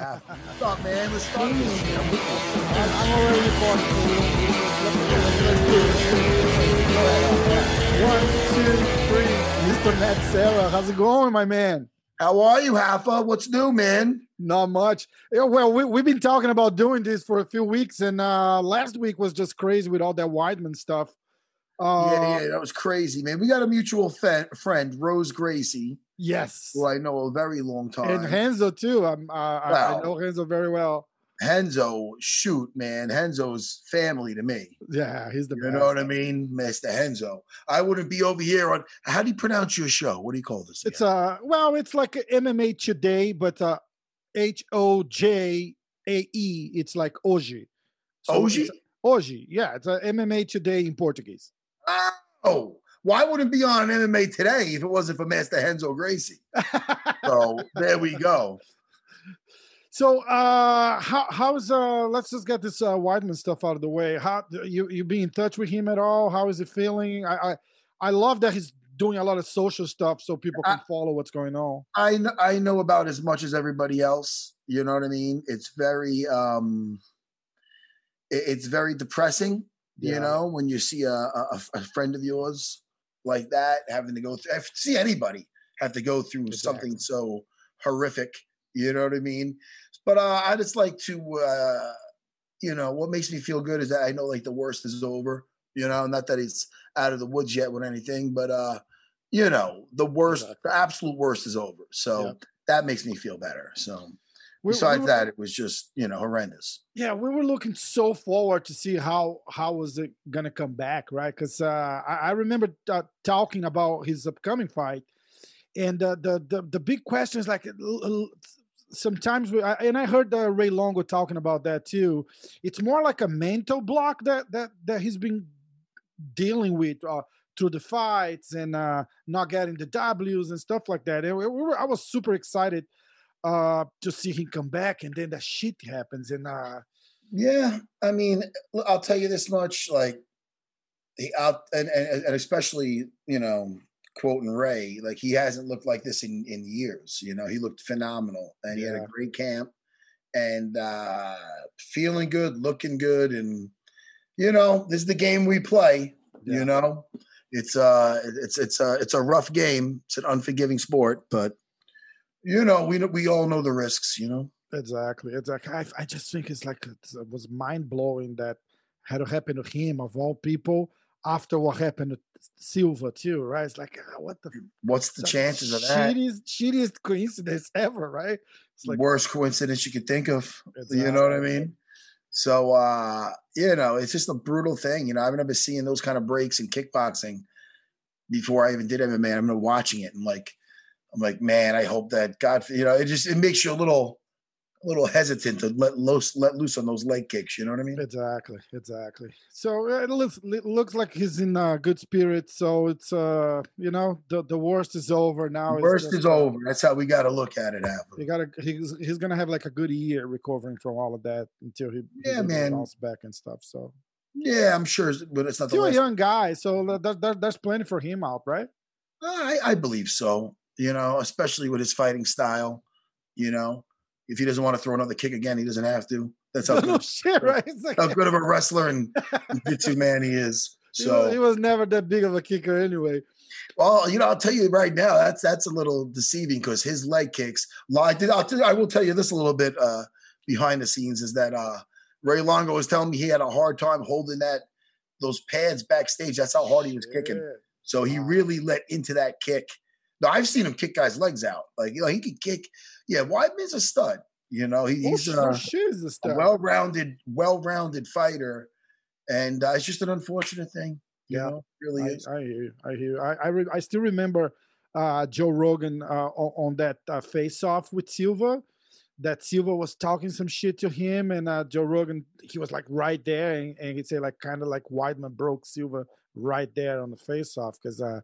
half. What's man? Let's start this shit. I'm, already recording. So we don't, we don't, let's, do it. One, two, three. Mr. Matt Serra, how's it going, my man? How are you, Hafa? What's new, man? Not much. Yeah, well, we, we've been talking about doing this for a few weeks, and uh, last week was just crazy with all that Weidman stuff. Uh, yeah, yeah, that was crazy, man. We got a mutual fe- friend, Renzo Gracie. Yes, who I know a very long time, and Renzo too. I'm, uh, well, I know Renzo very well. Renzo, shoot, man, Renzo's family to me. Yeah, he's the you best. know what I mean, Mister Renzo. I wouldn't be over here on. How do you pronounce your show? What do you call this? Again? It's uh, well, it's like MMA today, but uh, H O J A E. It's like Oji. So Oji. Hoje, yeah, it's a MMA today in Portuguese. Oh, why wouldn't it be on MMA today if it wasn't for Master Renzo Gracie? so there we go. So uh how how's uh let's just get this uh Weidman stuff out of the way. How you you be in touch with him at all? How is he feeling? I I, I love that he's doing a lot of social stuff so people can I, follow what's going on. I know, I know about as much as everybody else. You know what I mean? It's very um it, it's very depressing, yeah. you know, when you see a, a, a friend of yours like that having to go through I see anybody have to go through exactly. something so horrific you know what I mean? But uh, I just like to, uh, you know, what makes me feel good is that I know like the worst is over. You know, not that it's out of the woods yet with anything, but uh, you know, the worst, exactly. the absolute worst is over. So yep. that makes me feel better. So we, besides we were, that, it was just you know horrendous. Yeah, we were looking so forward to see how how was it gonna come back, right? Because uh, I, I, remember uh, talking about his upcoming fight, and uh, the the the big question is like sometimes we, and I heard uh, Ray Longo talking about that too. It's more like a mental block that that that he's been dealing with uh, through the fights and uh, not getting the W's and stuff like that. And we were, I was super excited uh, to see him come back, and then that shit happens. And uh, yeah, I mean, I'll tell you this much: like he out, and, and, and especially you know quoting Ray, like he hasn't looked like this in, in years. You know, he looked phenomenal and he had a great camp and uh feeling good, looking good, and you know, this is the game we play. Yeah. You know, it's uh it's it's a it's a rough game. It's an unforgiving sport, but you know, we we all know the risks. You know, exactly. Exactly. I, I just think it's like it was mind blowing that had to happen to him of all people after what happened to Silva too, right? It's like ah, what the what's the chances of that? Shittiest, shittiest coincidence ever, right? It's like worst coincidence you could think of. Exactly. You know what I mean? So uh, you know, it's just a brutal thing. You know, I've never seen those kind of breaks in kickboxing before I even did MMA. I'm watching it and like I'm like, man, I hope that God, you know, it just it makes you a little a little hesitant to let loose let loose on those leg kicks. You know what I mean? Exactly, exactly. So it looks it looks like he's in uh, good spirits. So it's uh you know the the worst is over now. The worst is uh, over. That's how we got to look at it. Happen. You got to he's he's gonna have like a good year recovering from all of that until he yeah man bounce back and stuff. So yeah, I'm sure, but it's not still a young guy. So there, there, there's plenty for him out, right? I I believe so. You know, especially with his fighting style. You know, if he doesn't want to throw another kick again, he doesn't have to. That's how good, shit, right? Like, how good of a wrestler and jiu man he is. So he was, he was, never that big of a kicker anyway. Well, you know, I'll tell you right now, that's that's a little deceiving because his leg kicks. I did. I'll tell I will tell you this a little bit uh, behind the scenes is that uh, Ray Longo was telling me he had a hard time holding that those pads backstage. That's how hard he was kicking. So he really let into that kick. Now I've seen him kick guys' legs out. Like you know, he could kick yeah, Weidman's a stud. You know, he, he's oh, a, a well-rounded, well-rounded fighter, and uh, it's just an unfortunate thing. yeah, know? really I, is. I hear you. I hear you. I I, re- I still remember uh, Joe Rogan uh, on, on, that uh, face-off with Silva. That Silva was talking some shit to him, and uh, Joe Rogan he was like right there, and, and he'd say like kind of like Weidman broke Silva right there on the face-off because uh,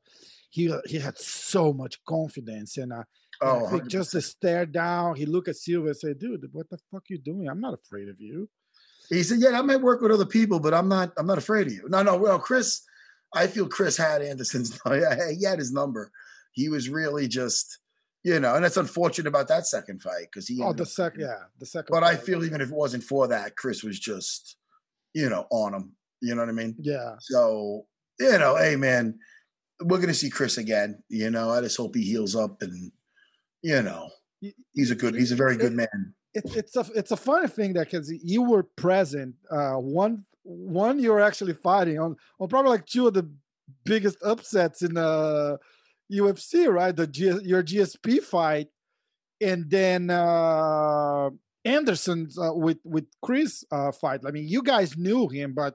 he he had so much confidence and. Uh, Oh, he just a stare down. He looked at Silva and said, "Dude, what the fuck you doing? I'm not afraid of you." He said, "Yeah, I might work with other people, but I'm not. I'm not afraid of you." No, no. Well, Chris, I feel Chris had Anderson's. Yeah, he had his number. He was really just, you know, and that's unfortunate about that second fight because he. Oh, the second, yeah, the second. But fight. I feel even if it wasn't for that, Chris was just, you know, on him. You know what I mean? Yeah. So you know, hey man, we're gonna see Chris again. You know, I just hope he heals up and, you know, he's a good, he's a very good man. It's it's a it's a funny thing that because you were present. Uh, one one you were actually fighting on on probably like two of the biggest upsets in the UFC, right? The G, your GSP fight, and then uh, Anderson's uh, with with Chris uh, fight. I mean, you guys knew him, but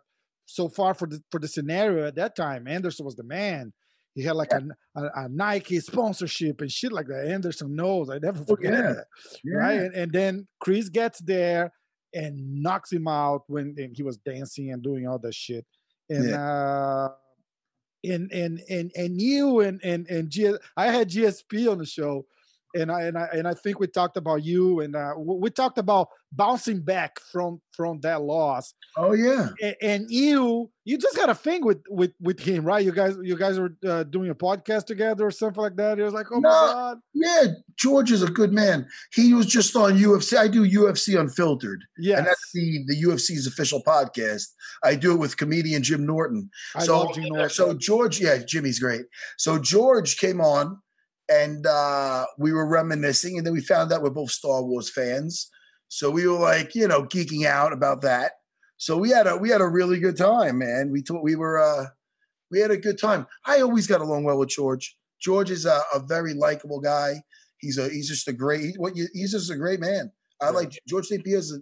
so far for the for the scenario at that time, Anderson was the man. He had like yeah. a, a, a, Nike sponsorship and shit like that. Anderson knows. I never oh, forget oh, yeah. that. Yeah. Right. And, and, then Chris gets there and knocks him out when he was dancing and doing all that shit. And uh and and and and you and and and G- I had GSP on the show and I and I and I think we talked about you, and uh, we talked about bouncing back from from that loss. Oh yeah, and, and you you just got a thing with with with him, right? You guys you guys were uh, doing a podcast together or something like that. It was like, oh no, my god, yeah, George is a good man. He was just on UFC. I do UFC Unfiltered, yeah, and that's the the UFC's official podcast. I do it with comedian Jim Norton. I so love Jim Norton. so George, yeah, Jimmy's great. So George came on and uh, we were reminiscing, and then we found out we're both Star Wars fans. So we were like, you know, geeking out about that. So we had a we had a really good time, man. We thought we were uh, we had a good time. I always got along well with George. George is a, a very likable guy. He's a he's just a great what he's just a great man. I yeah. like George St. Pierre is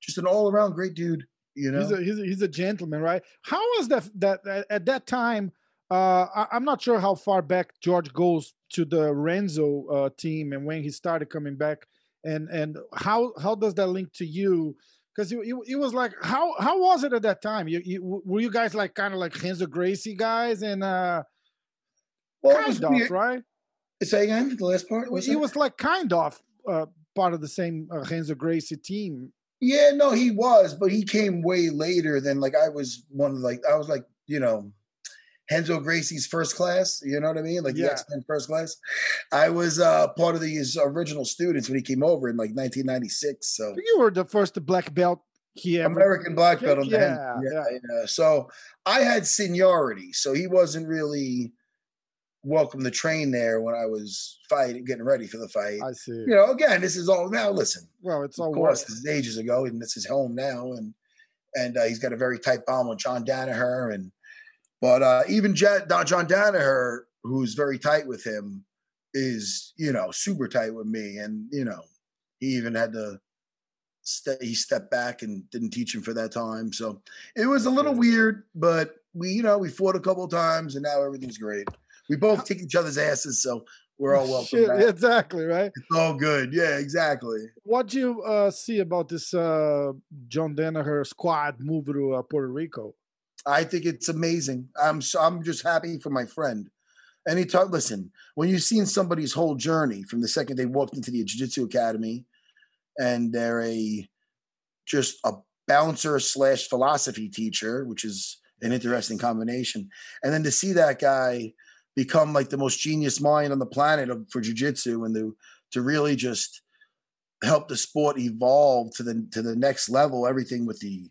just an all around great dude. You know, he's a, he's a, he's a gentleman, right? How was that that at that time? Uh, I, am not sure how far back George goes to the Renzo uh, team and when he started coming back, and and how how does that link to you? Because it was like how how was it at that time? You, you were you guys like kind of like Renzo Gracie guys and uh, well, kind of right? Say again the last part. Was he was like kind of uh, part of the same uh, Renzo Gracie team. Yeah, no, he was, but he came way later than like I was one. Of like I was like you know Renzo Gracie's first class. You know what I mean? Like yeah. the X Men first class. I was uh, part of these original students when he came over in like 1996. So you were the first black belt here. American black belt on the yeah, yeah, yeah. So I had seniority, so he wasn't really welcome to train there when I was fighting, getting ready for the fight. I see. You know, again, this is all now. Listen, well, it's all of course, this is ages ago, and this is home now, and and uh, he's got a very tight bond with John Danaher and but uh, even Jet, John Danaher, who's very tight with him, is you know super tight with me, and you know he even had to step he stepped back and didn't teach him for that time. So it was a little weird, but we you know we fought a couple times, and now everything's great. We both kick each other's asses, so we're all welcome. Shit. Exactly right. It's all good. Yeah, exactly. What do you uh, see about this uh, John Danaher squad move to uh, Puerto Rico? I think it's amazing. I'm so, I'm just happy for my friend. And he taught, listen, when you've seen somebody's whole journey from the second they walked into the Jiu-Jitsu Academy and they're a just a bouncer slash philosophy teacher, which is an interesting combination. And then to see that guy become like the most genius mind on the planet of, for jiu-jitsu and to to really just help the sport evolve to the to the next level, everything with the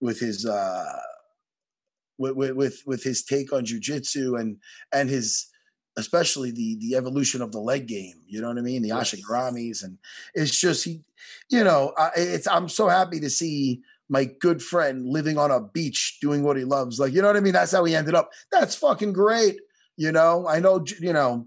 with his uh with with with his take on jujitsu and and his especially the the evolution of the leg game. You know what I mean? The yes. Ashigaramis and it's just he, you know, it's I'm so happy to see my good friend living on a beach doing what he loves. Like you know what I mean? That's how he ended up. That's fucking great. You know, I know. You know.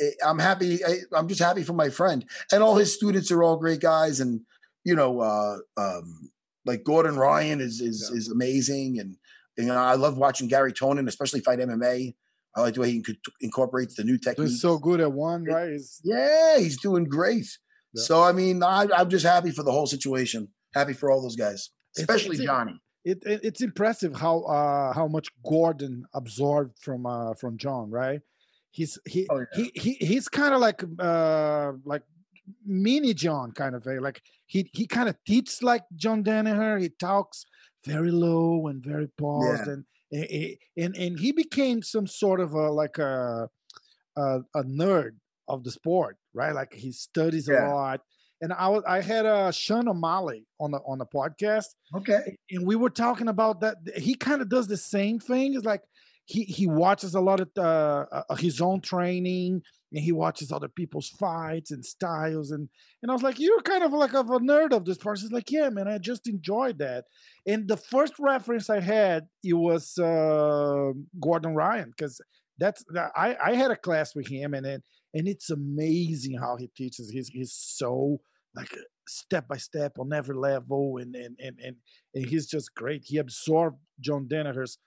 Eh, I'm happy. I, I'm just happy for my friend, and all his students are all great guys, and you know, uh, um, like Gordon Ryan is is yeah. is amazing, and you know, I love watching Gary Tonon, especially fight MMA. I like the way he incorporates the new techniques. He's so good at one, right? Yeah, he's doing great. Yeah. So I mean, I, am just happy for the whole situation. Happy for all those guys, especially it's, it's, Johnny. It, it, it's impressive how uh, how much Gordon absorbed from uh, from John, right? He's he oh, yeah. he, he he's kind of like uh, like mini John kind of a like he he kind of teaches like John Danaher. He talks very low and very paused, yeah. and and and he became some sort of a like a a, a nerd of the sport, right? Like he studies yeah. a lot. And I was I had a uh, Sean O'Malley on the on the podcast. Okay. And we were talking about that. He kind of does the same thing. It's like he he watches a lot of uh, uh, his own training and he watches other people's fights and styles and and I was like, you're kind of like of a nerd of this person. He's like, yeah, man, I just enjoyed that. And the first reference I had it was uh, Gordon Ryan because that's I I had a class with him and it, and it's amazing how he teaches. He's he's so like step by step on every level and and and and, and he's just great. He absorbed John Danaher's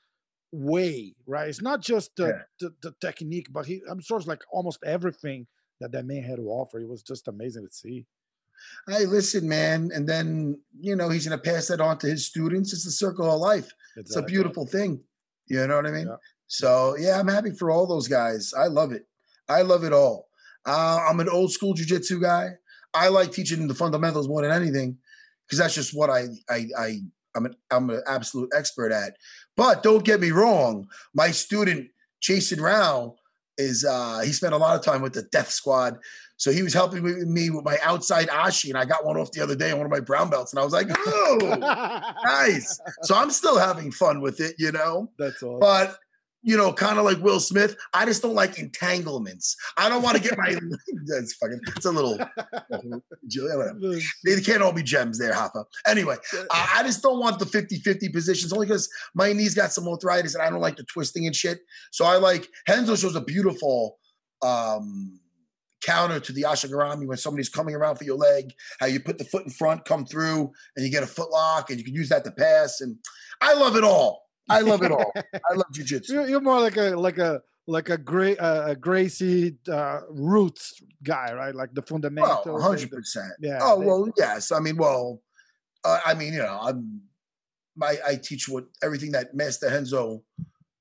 way, right? It's not just the, yeah. the, the, technique, but he I'm sure absorbs like almost everything that that man had to offer. It was just amazing to see. Hey, listen, man, and then you know he's going to pass that on to his students. It's the circle of life. Exactly. It's a beautiful thing. You know what I mean? Yeah. So yeah, I'm happy for all those guys. I love it. I love it all. Uh, I'm an old school jujitsu guy. I like teaching the fundamentals more than anything because that's just what I I I I'm an I'm an absolute expert at. But don't get me wrong, my student Jason Rao is uh he spent a lot of time with the death squad. So he was helping me with my outside ashi, and I got one off the other day on one of my brown belts, and I was like, "Oh, nice!" So I'm still having fun with it, you know. That's awesome. But you know, kind of like Will Smith. I just don't like entanglements. I don't want to get my. that's fucking. It's a little. they can't all be gems there, Hoffa. Anyway, I, I just don't want the 50-50 positions only because my knees got some arthritis and I don't like the twisting and shit. So I like Renzo shows a beautiful um counter to the ashigarami when somebody's coming around for your leg, how you put the foot in front, come through, and you get a foot lock, and you can use that to pass. And I love it all. I love it all. I love jujitsu. You're, you're more like a like a like a great uh, a Gracie uh, roots guy, right? Like the fundamentals. Well, hundred percent. Yeah. Oh they, well, yes. I mean, well, uh, I mean, you know, I'm I, I teach what everything that Master Renzo,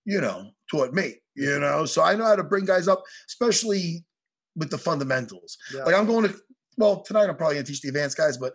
you know, taught me. You know, so I know how to bring guys up, especially with the fundamentals. Yeah. Like I'm going to well tonight. I'm probably going to teach the advanced guys, but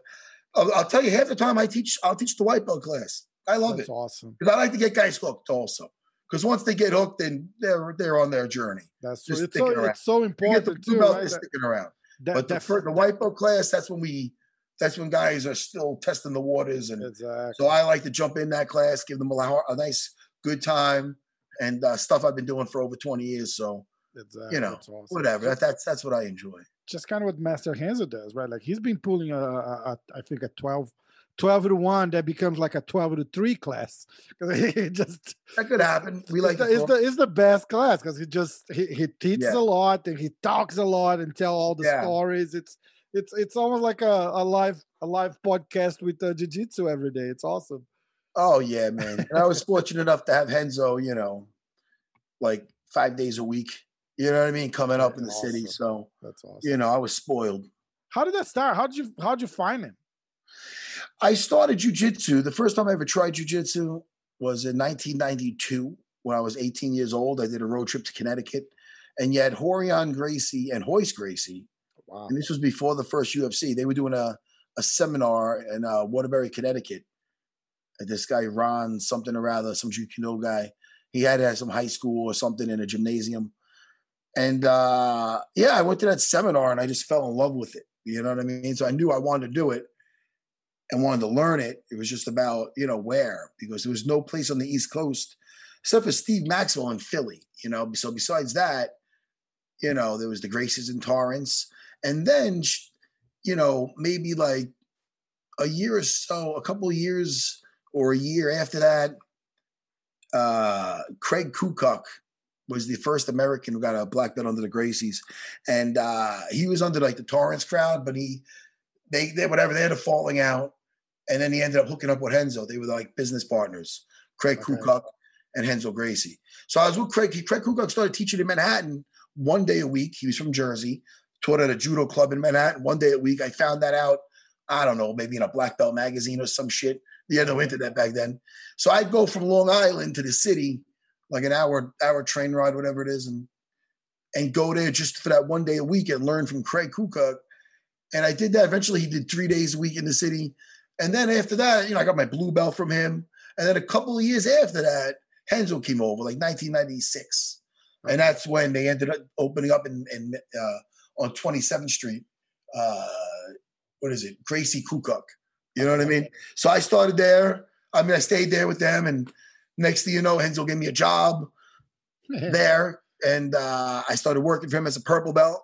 I'll, I'll, tell you half the time I teach. I'll teach the white belt class. I love That's it. awesome. Because I like to get guys hooked also. Because once they get hooked, then they're they're on their journey. That's true. It's so, it's so important you get the too. Belt, right? sticking around. That, but the, for the white belt class, that's when we that's when guys are still testing the waters. And exactly. so I like to jump in that class, give them a, a nice, good time, and uh, stuff I've been doing for over 20 years. So, exactly. you know, awesome. whatever. That, that's that's what I enjoy. Just kind of what Master Renzo does, right? Like he's been pulling a, a, a I think a 12 12 to 1 that becomes like a 12 to 3 class. It just that could happen. We like it's the, it's the, it's the best class because he just he, he teaches yeah. a lot and he talks a lot and tell all the yeah. stories. It's it's it's almost like a, a live a live podcast with uh, jiu-jitsu every day. It's awesome. Oh yeah man. And i was fortunate enough to have renzo you know like five days a week you know what i mean coming up in the awesome. city so that's awesome you know i was spoiled. How did that start? How did you how did you find him I started jujitsu. The first time I ever tried jujitsu was in 1992 when I was 18 years old. I did a road trip to Connecticut, and you had Rorion Gracie and Royce Gracie. Wow. And this was before the first UFC. They were doing a, a seminar in uh, Waterbury, Connecticut. And this guy, Ron, something or rather, some Judo guy, he had had some high school or something in a gymnasium. And uh, yeah, I went to that seminar and I just fell in love with it. You know what I mean? So I knew I wanted to do it and wanted to learn it. It was just about, you know, where, because there was no place on the East Coast except for Steve Maxwell in Philly, you know. So besides that, you know, there was the Gracies in Torrance. And then, you know, maybe like a year or so, a couple years or a year after that, uh, Craig Kukuk was the first American who got a black belt under the Gracies. And uh, he was under like the Torrance crowd, but he, they, they, whatever, they had a falling out and then he ended up hooking up with Renzo. They were like business partners, Craig okay. Kukuk and Renzo Gracie. So I was with Craig. Craig Kukuk started teaching in Manhattan one day a week. He was from Jersey, taught at a judo club in Manhattan one day a week. I found that out, I don't know, maybe in a black belt magazine or some shit. The had no internet back then. So I'd go from Long Island to the city, like an hour hour train ride, whatever it is, and and go there just for that one day a week and learn from Craig Kukuk. And I did that. Eventually, he did three days a week in the city. And then after that, you know, I got my blue belt from him. And then a couple of years after that, Renzo came over, like 1996. And that's when they ended up opening up in, in uh, on 27th Street. Uh, what is it? Gracie Kukuk. You know what I mean? So I started there. I mean, I stayed there with them, and next thing you know, Renzo gave me a job there, and uh, I started working for him as a purple belt.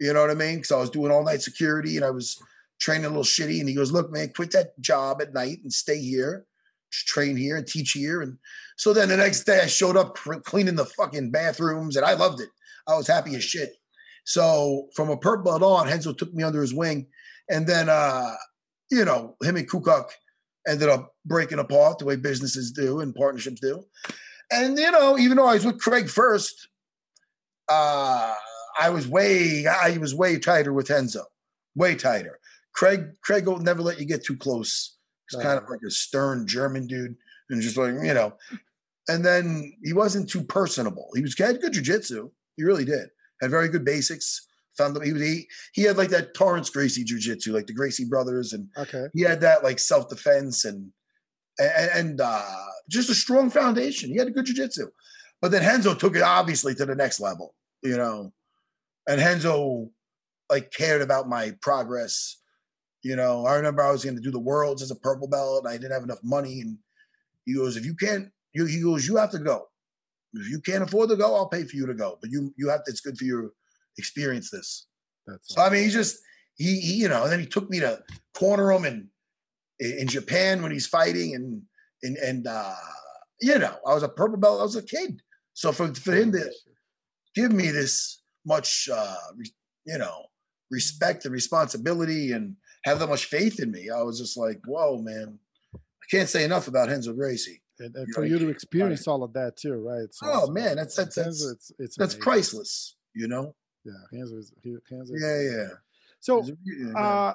You know what I mean? Because I was doing all night security, and I was training a little shitty. And he goes, "Look, man, quit that job at night and stay here, train here and teach here." And so then the next day, I showed up cleaning the fucking bathrooms, and I loved it. I was happy as shit. So from a purple belt on, Renzo took me under his wing, and then uh, you know him and Kukuk ended up breaking apart the way businesses do and partnerships do. And you know, even though I was with Craig first, uh, I was way I was way tighter with Renzo, way tighter. Craig Craig will never let you get too close. He's kind of like a stern German dude, and just like you know. And then he wasn't too personable. He was had good jujitsu. He really did. Had very good basics. Found that he was he, he had like that Torrance Gracie jujitsu, like the Gracie brothers, and okay. he had that like self defense and and, and uh, just a strong foundation. He had a good jujitsu. But then Renzo took it obviously to the next level, you know. And Renzo like cared about my progress. You know, I remember I was going to do the worlds as a purple belt, and I didn't have enough money. And he goes, "If you can't, you, he goes, you have to go. If you can't afford to go, I'll pay for you to go. But you, you have to. It's good for your experience this." That's so. I mean, he just he, he, you know, and then he took me to corner him and in Japan when he's fighting, and and and uh, you know, I was a purple belt. I was a kid, so for for him to give me this much, uh, you know, respect and responsibility, and have that much faith in me, I was just like, whoa, man! I can't say enough about Renzo Gracie. And, and for know, you to experience all of that too, right? So, oh man, that's that's that's it's, it's that's priceless. You know. Yeah, Renzo is, Renzo yeah, yeah. So, uh,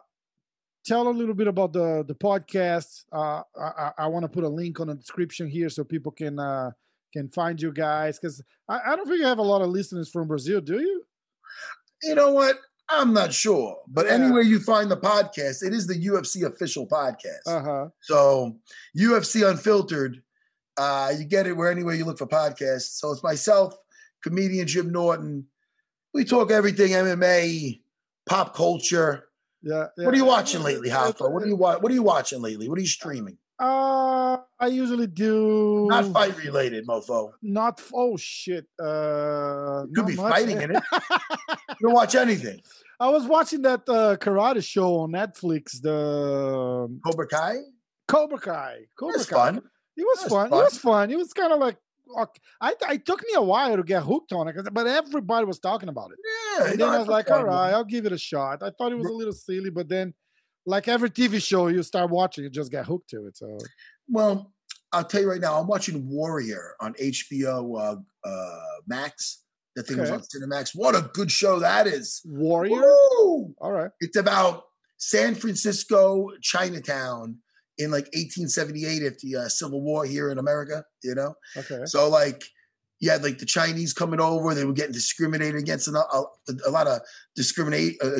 tell a little bit about the the podcast. Uh, I, I want to put a link on the description here so people can uh, can find you guys because I, I don't think you have a lot of listeners from Brazil, do you? You know what? I'm not sure, but yeah. anywhere you find the podcast, it is the UFC official podcast. Uh-huh. So UFC Unfiltered, uh, you get it where anywhere you look for podcasts. So it's myself, comedian Jim Norton. We talk everything MMA, pop culture, yeah, yeah. What are you watching lately, Hoffa? What are you What are you watching lately? What are you streaming? Uh, I usually do not fight related, mofo. Not oh shit. Uh, you could be much. fighting in it. you don't watch anything. I was watching that uh, karate show on Netflix. The Cobra Kai. Cobra Kai. Cobra Kai. fun. It was fun. fun. It was fun. It was kind of like I, I took me a while to get hooked on it, but everybody was talking about it. Yeah, and then I was like, all right, I'll give it a shot. I thought it was a little silly, but then, like every TV show, you start watching, you just get hooked to it. So, well, I'll tell you right now, I'm watching Warrior on HBO uh, uh, Max. That thing okay. was on Cinemax. What a good show that is! Warrior. Woo! All right. It's about San Francisco, Chinatown, in like 1878 after the uh, Civil War here in America, you know? Okay. So, like, you had like the Chinese coming over, they were getting discriminated against, and a, a, a lot of discriminate, uh,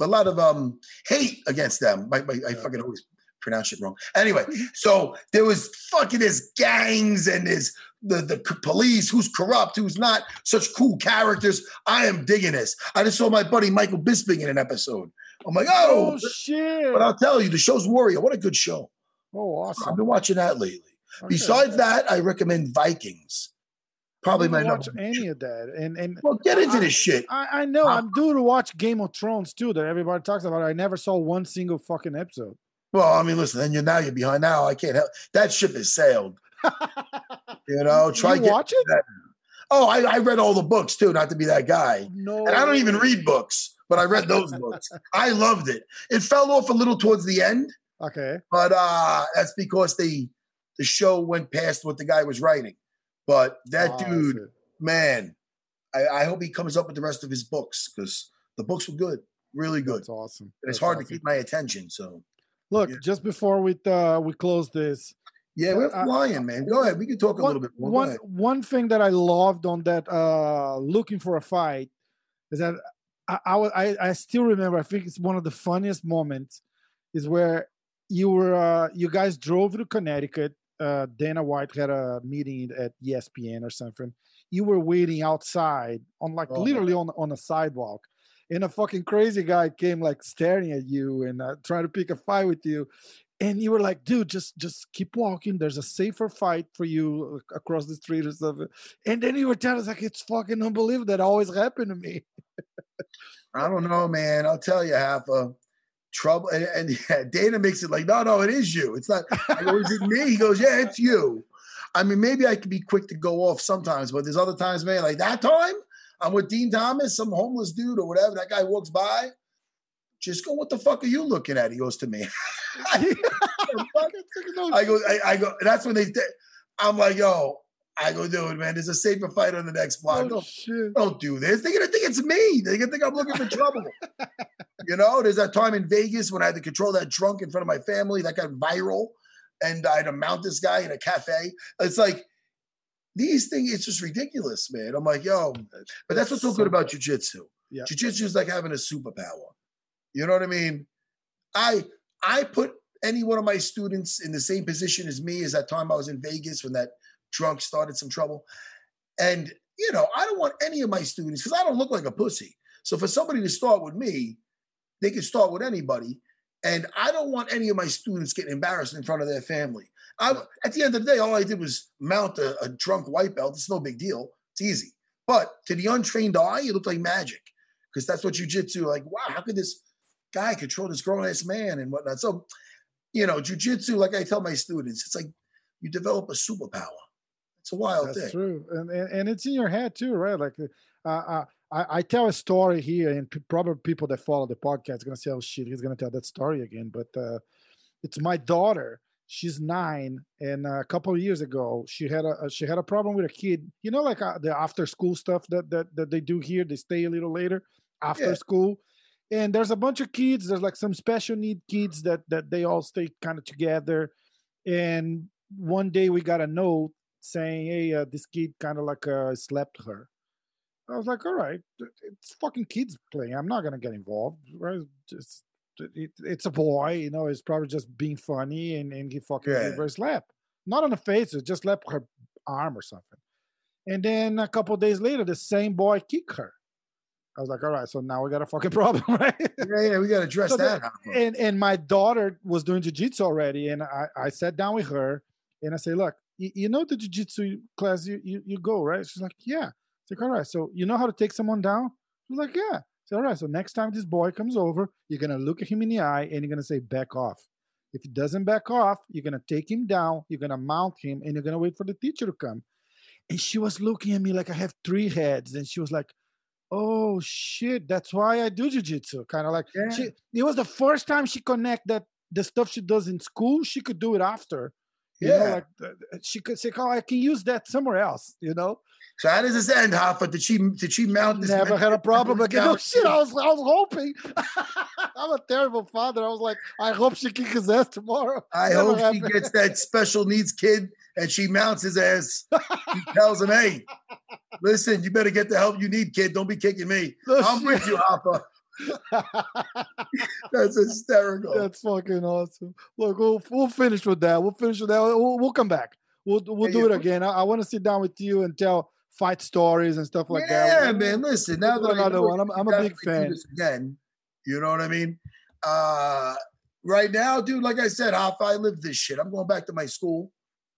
a lot of um hate against them. My, my, I fucking always pronounce it wrong. Anyway, so there was fucking there's gangs and there's the, the police, who's corrupt, who's not, such cool characters. I am digging this. I just saw my buddy Michael Bisping in an episode. I'm like, oh, oh shit! But I'll tell you, the show's Warrior. What a good show! Oh, awesome! I've been watching that lately. Okay. Besides that, I recommend Vikings. Probably my watch any of that. And and well, get into I, this shit. I, I know. I'm due to watch Game of Thrones too. That everybody talks about. I never saw one single fucking episode. Well, I mean, listen. Then you're now you're behind. Now I can't help. That ship has sailed. you know, try you watch it. That. Oh, I, I read all the books too. Not to be that guy. No, and I don't even read books but I read those books. I loved it. It fell off a little towards the end. Okay. But uh that's because the the show went past what the guy was writing. But that oh, dude, man, I, I, hope he comes up with the rest of his books because the books were good, really good. That's awesome. That's it's hard awesome. to keep my attention. So, look, yeah. just before we uh, we close this, yeah, we're uh, flying, man. Go ahead. We can talk a little bit more. One one thing that I loved on that uh looking for a fight is that I, I, I still remember. I think it's one of the funniest moments is where you were uh, you guys drove to Connecticut. Uh, Dana White had a meeting at ESPN or something. You were waiting outside on like oh, literally on on a sidewalk, and a fucking crazy guy came like staring at you and uh, trying to pick a fight with you and you were like dude just just keep walking. There's a safer fight for you across the street or something. And then you were telling us like it's fucking unbelievable that always happened to me. I don't know man. I'll tell you half a trouble and, and yeah, dana makes it like no no it is you it's not I go, is it me he goes yeah it's you i mean maybe i could be quick to go off sometimes but there's other times man like that time i'm with dean thomas some homeless dude or whatever that guy walks by just go, what the fuck are you looking at? He goes to me. I go, I, I, go, that's when they, I'm like, yo, I go, dude, man, there's a safer fight on the next block. Oh, don't, don't, do this. They're gonna think it's me. They're gonna think I'm looking for trouble. you know, there's that time in Vegas when I had to control that drunk in front of my family that got viral, and I had to mount this guy in a cafe. It's like these things. It's just ridiculous, man. I'm like, yo, but that's what's so good about jujitsu. Yeah. Jiu-jitsu is like having a superpower. You know what I mean? I I put any one of my students in the same position as me as that time I was in Vegas when that drunk started some trouble. And you know, I don't want any of my students because I don't look like a pussy. So for somebody to start with me, they can start with anybody. And I don't want any of my students getting embarrassed in front of their family. I, at the end of the day, all I did was mount a, a drunk white belt. It's no big deal. It's easy. But to the untrained eye, it looked like magic because that's what jujitsu. Like, wow, how could this guy control this grown ass man and whatnot. So, you know, jujitsu, like I tell my students, it's like you develop a superpower. It's a wild That's thing. true, and, and, and it's in your head too, right? Like, uh, uh, I, I tell a story here, and probably people that follow the podcast are gonna say, "Oh shit, he's gonna tell that story again." But uh, it's my daughter. She's nine, and a couple of years ago, she had a she had a problem with a kid. You know, like uh, the after school stuff that that that they do here. They stay a little later after yeah. school and there's a bunch of kids there's like some special need kids that that they all stay kind of together and one day we got a note saying hey uh, this kid kind of like uh, slept her i was like all right it's fucking kids playing i'm not gonna get involved right just it, it's a boy you know It's probably just being funny and, and he fucking yeah. gave her a slap not on the face it just slapped her arm or something and then a couple days later the same boy kicked her I was like, all right, so now we got a fucking problem, right? Yeah, yeah, we got to address so that. and and my daughter was doing jujitsu already, and I, I sat down with her and I say, look, you, know the jujitsu class you, you you go, right? She's like, yeah. It's like, all right, so you know how to take someone down? She's like, yeah. So all right, so next time this boy comes over, you're gonna look at him in the eye and you're gonna say, back off. If he doesn't back off, you're gonna take him down, you're gonna mount him, and you're gonna wait for the teacher to come. And she was looking at me like I have three heads, and she was like, oh shit, that's why I do jujitsu. Kind of like yeah. she, it was the first time she connect that the stuff she does in school, she could do it after. You yeah, know, like she could say, "Oh, I can use that somewhere else." You know. So how does this end, Hoffa? Did she did she mount this? Never had a problem again. Oh shit! I was I was hoping. I'm a terrible father. I was like, I hope she kicks his ass tomorrow. I Never hope happened. she gets that special needs kid and she mounts his ass. She tells him, "Hey, listen, you better get the help you need, kid. Don't be kicking me. No oh, I'm shit. with you, Hoffa." That's hysterical. That's fucking awesome. Look, we'll we'll finish with that. We'll finish with that. We'll, we'll come back. We'll we'll do it again. I, I want to sit down with you and tell fight stories and stuff like yeah, that. Yeah, man. Listen, now that another one, I'm, I'm a big fan. Again, you know what I mean? Uh, right now, dude, like I said, Hoffa, I live this shit. I'm going back to my school.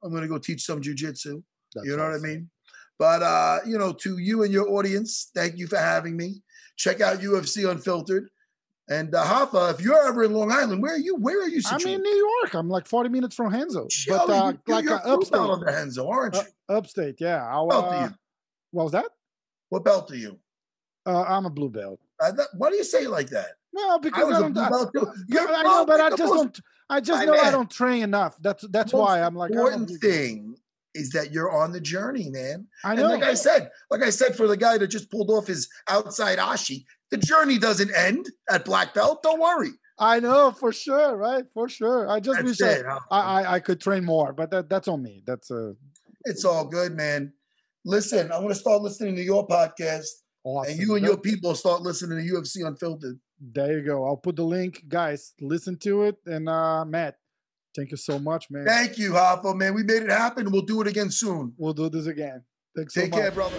I'm going to go teach some jujitsu. You know awesome. what I mean? But uh, you know, to you and your audience, thank you for having me. Check out UFC Unfiltered. And uh, Hoffa, if you're ever in Long Island, where are you? Where are you? Situated? I'm in New York. I'm like 40 minutes from Renzo, but uh, you, like uh, upstate. On the Renzo, aren't you? Uh, upstate, yeah. I'll, what belt are uh, you? What was that? What belt are you? Uh, I'm a blue belt. Uh, why do you say it like that? Well, because I, I don't. I, I know, but I just don't. I just know I don't train enough. That's that's why I'm like. Important thing is that you're on the journey, man. I know. And like I said, like I said, for the guy that just pulled off his outside ashi, the journey doesn't end at black belt. Don't worry. I know for sure, right? For sure. I just that's wish it, I, I, I could train more, but that that's on me. That's a. Uh, it's all good, man. Listen, I'm going to start listening to your podcast, awesome. and you and your people start listening to UFC Unfiltered. There you go. I'll put the link, guys. Listen to it, and uh Matt, thank you so much, man. Thank you, Hoffa, man. We made it happen. We'll do it again soon. We'll do this again. Thanks Take so care, brother.